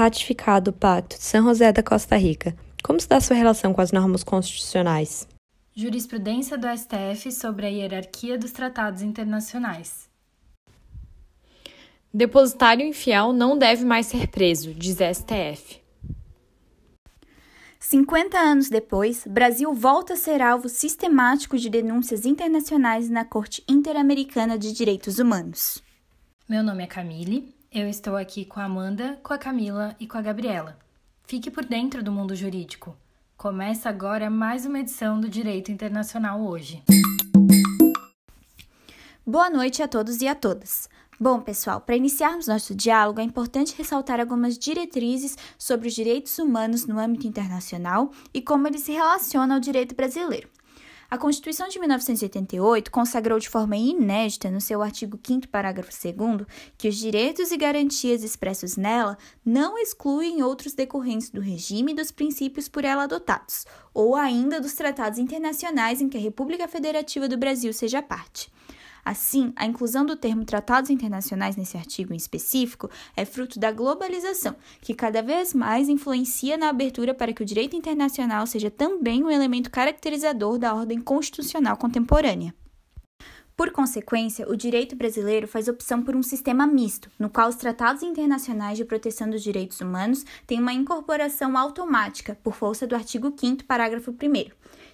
ratificado o Pacto de São José da Costa Rica, como está sua relação com as normas constitucionais? Jurisprudência do STF sobre a hierarquia dos tratados internacionais. Depositário infiel não deve mais ser preso, diz STF. 50 anos depois, Brasil volta a ser alvo sistemático de denúncias internacionais na Corte Interamericana de Direitos Humanos. Meu nome é Camille, eu estou aqui com a Amanda, com a Camila e com a Gabriela. Fique por dentro do mundo jurídico. Começa agora mais uma edição do Direito Internacional hoje. Boa noite a todos e a todas. Bom, pessoal, para iniciarmos nosso diálogo, é importante ressaltar algumas diretrizes sobre os direitos humanos no âmbito internacional e como eles se relacionam ao direito brasileiro. A Constituição de 1988 consagrou de forma inédita, no seu artigo 5, parágrafo 2, que os direitos e garantias expressos nela não excluem outros decorrentes do regime e dos princípios por ela adotados, ou ainda dos tratados internacionais em que a República Federativa do Brasil seja parte. Assim, a inclusão do termo tratados internacionais nesse artigo em específico é fruto da globalização, que cada vez mais influencia na abertura para que o direito internacional seja também um elemento caracterizador da ordem constitucional contemporânea. Por consequência, o direito brasileiro faz opção por um sistema misto, no qual os tratados internacionais de proteção dos direitos humanos têm uma incorporação automática, por força do artigo 5, parágrafo 1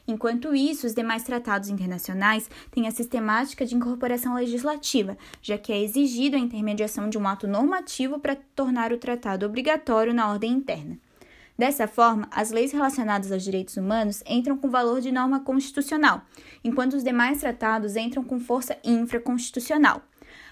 Enquanto isso, os demais tratados internacionais têm a sistemática de incorporação legislativa, já que é exigido a intermediação de um ato normativo para tornar o tratado obrigatório na ordem interna. Dessa forma, as leis relacionadas aos direitos humanos entram com valor de norma constitucional, enquanto os demais tratados entram com força infraconstitucional.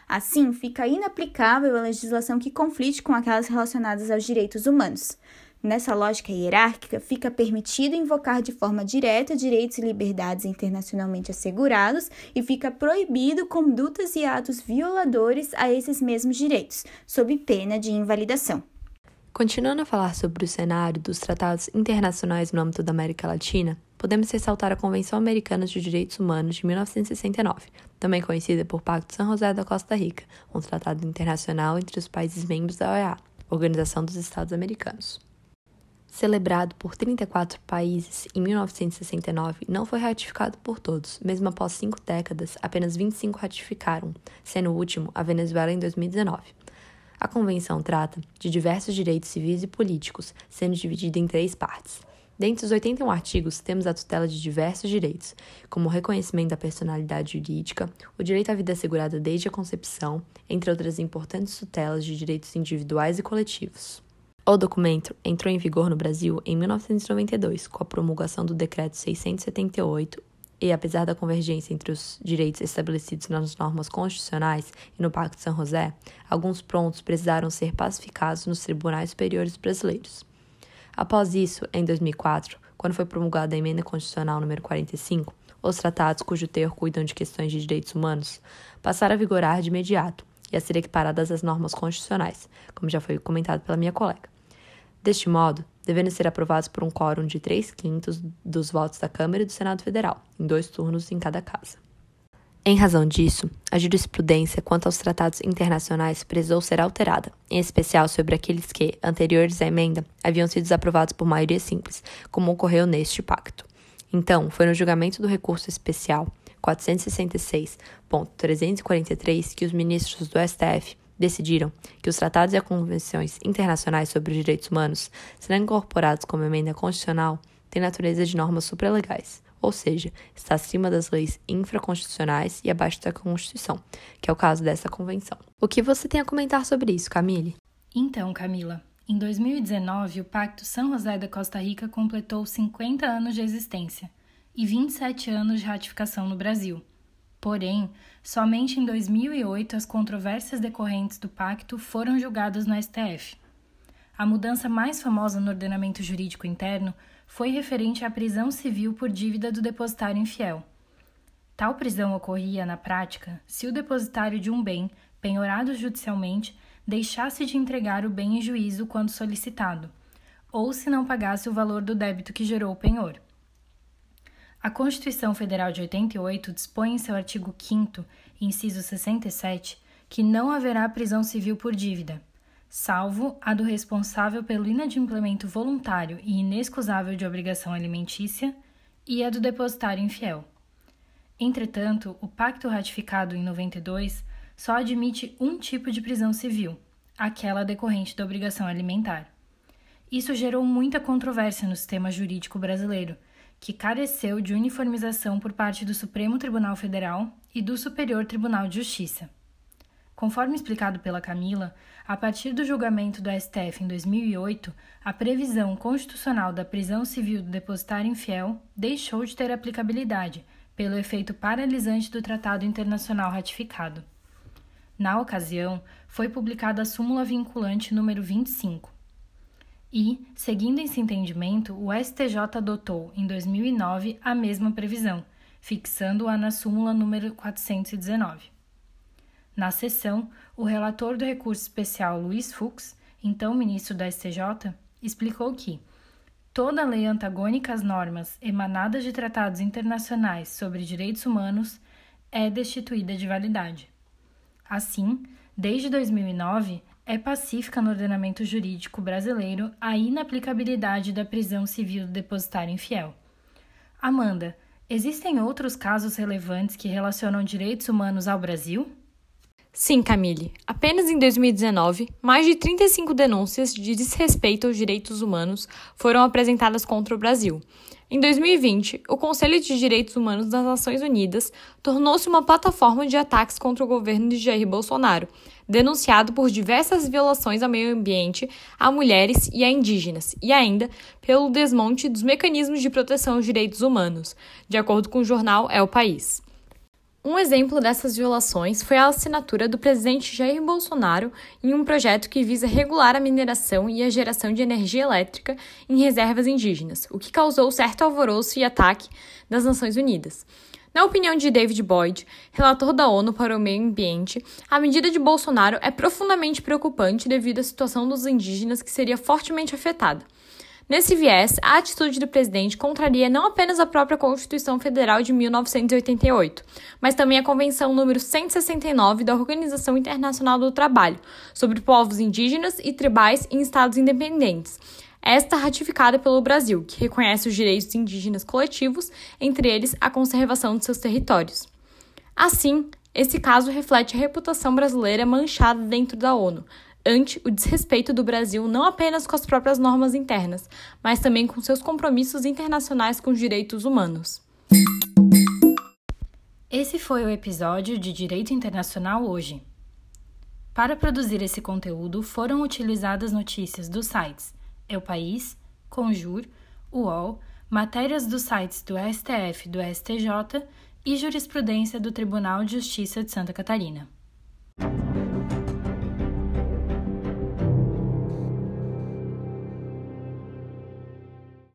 Assim, fica inaplicável a legislação que conflite com aquelas relacionadas aos direitos humanos. Nessa lógica hierárquica, fica permitido invocar de forma direta direitos e liberdades internacionalmente assegurados e fica proibido condutas e atos violadores a esses mesmos direitos, sob pena de invalidação. Continuando a falar sobre o cenário dos tratados internacionais no âmbito da América Latina, podemos ressaltar a Convenção Americana de Direitos Humanos de 1969, também conhecida por Pacto de São José da Costa Rica, um tratado internacional entre os países membros da OEA, Organização dos Estados Americanos celebrado por 34 países em 1969, não foi ratificado por todos. Mesmo após cinco décadas, apenas 25 ratificaram, sendo o último a Venezuela em 2019. A convenção trata de diversos direitos civis e políticos, sendo dividida em três partes. Dentre os 81 artigos, temos a tutela de diversos direitos, como o reconhecimento da personalidade jurídica, o direito à vida assegurada desde a concepção, entre outras importantes tutelas de direitos individuais e coletivos. O documento entrou em vigor no Brasil em 1992, com a promulgação do Decreto 678, e apesar da convergência entre os direitos estabelecidos nas normas constitucionais e no Pacto de São José, alguns pontos precisaram ser pacificados nos tribunais superiores brasileiros. Após isso, em 2004, quando foi promulgada a Emenda Constitucional número 45, os tratados cujo teor cuidam de questões de direitos humanos passaram a vigorar de imediato e a ser equiparadas às normas constitucionais, como já foi comentado pela minha colega. Deste modo, devendo ser aprovados por um quórum de 3 quintos dos votos da Câmara e do Senado Federal, em dois turnos em cada casa. Em razão disso, a jurisprudência quanto aos tratados internacionais precisou ser alterada, em especial sobre aqueles que, anteriores à emenda, haviam sido aprovados por maioria simples, como ocorreu neste pacto. Então, foi no julgamento do recurso especial 466.343 que os ministros do STF decidiram que os tratados e as convenções internacionais sobre os direitos humanos serão incorporados como emenda constitucional têm natureza de normas supralegais, ou seja, está acima das leis infraconstitucionais e abaixo da Constituição, que é o caso dessa convenção. O que você tem a comentar sobre isso, Camille? Então, Camila, em 2019, o Pacto São José da Costa Rica completou 50 anos de existência e 27 anos de ratificação no Brasil. Porém, somente em 2008 as controvérsias decorrentes do pacto foram julgadas no STF. A mudança mais famosa no ordenamento jurídico interno foi referente à prisão civil por dívida do depositário infiel. Tal prisão ocorria, na prática, se o depositário de um bem, penhorado judicialmente, deixasse de entregar o bem em juízo quando solicitado, ou se não pagasse o valor do débito que gerou o penhor. A Constituição Federal de 88 dispõe em seu artigo 5, inciso 67, que não haverá prisão civil por dívida, salvo a do responsável pelo inadimplemento voluntário e inexcusável de obrigação alimentícia e a do depositário infiel. Entretanto, o pacto ratificado em 92 só admite um tipo de prisão civil, aquela decorrente da obrigação alimentar. Isso gerou muita controvérsia no sistema jurídico brasileiro, que careceu de uniformização por parte do Supremo Tribunal Federal e do Superior Tribunal de Justiça. Conforme explicado pela Camila, a partir do julgamento do STF em 2008, a previsão constitucional da prisão civil do depositário infiel deixou de ter aplicabilidade, pelo efeito paralisante do tratado internacional ratificado. Na ocasião, foi publicada a súmula vinculante número 25. E, seguindo esse entendimento, o STJ adotou, em 2009, a mesma previsão, fixando-a na súmula número 419. Na sessão, o relator do recurso especial Luiz Fux, então ministro da STJ, explicou que toda lei antagônica às normas emanadas de tratados internacionais sobre direitos humanos é destituída de validade. Assim, desde 2009, é pacífica no ordenamento jurídico brasileiro a inaplicabilidade da prisão civil do depositário infiel. Amanda, existem outros casos relevantes que relacionam direitos humanos ao Brasil? Sim, Camille. Apenas em 2019, mais de 35 denúncias de desrespeito aos direitos humanos foram apresentadas contra o Brasil. Em 2020, o Conselho de Direitos Humanos das Nações Unidas tornou-se uma plataforma de ataques contra o governo de Jair Bolsonaro, denunciado por diversas violações ao meio ambiente, a mulheres e a indígenas, e ainda pelo desmonte dos mecanismos de proteção aos direitos humanos, de acordo com o jornal É o País. Um exemplo dessas violações foi a assinatura do presidente Jair Bolsonaro em um projeto que visa regular a mineração e a geração de energia elétrica em reservas indígenas, o que causou certo alvoroço e ataque das Nações Unidas. Na opinião de David Boyd, relator da ONU para o Meio Ambiente, a medida de Bolsonaro é profundamente preocupante devido à situação dos indígenas que seria fortemente afetada. Nesse viés, a atitude do presidente contraria não apenas a própria Constituição Federal de 1988, mas também a Convenção número 169 da Organização Internacional do Trabalho sobre povos indígenas e tribais em estados independentes. Esta ratificada pelo Brasil, que reconhece os direitos indígenas coletivos, entre eles a conservação de seus territórios. Assim, esse caso reflete a reputação brasileira manchada dentro da ONU, ante o desrespeito do Brasil não apenas com as próprias normas internas, mas também com seus compromissos internacionais com os direitos humanos. Esse foi o episódio de Direito Internacional hoje. Para produzir esse conteúdo foram utilizadas notícias dos sites El País, Conjur, UOL, matérias dos sites do STF, do STJ e jurisprudência do Tribunal de Justiça de Santa Catarina.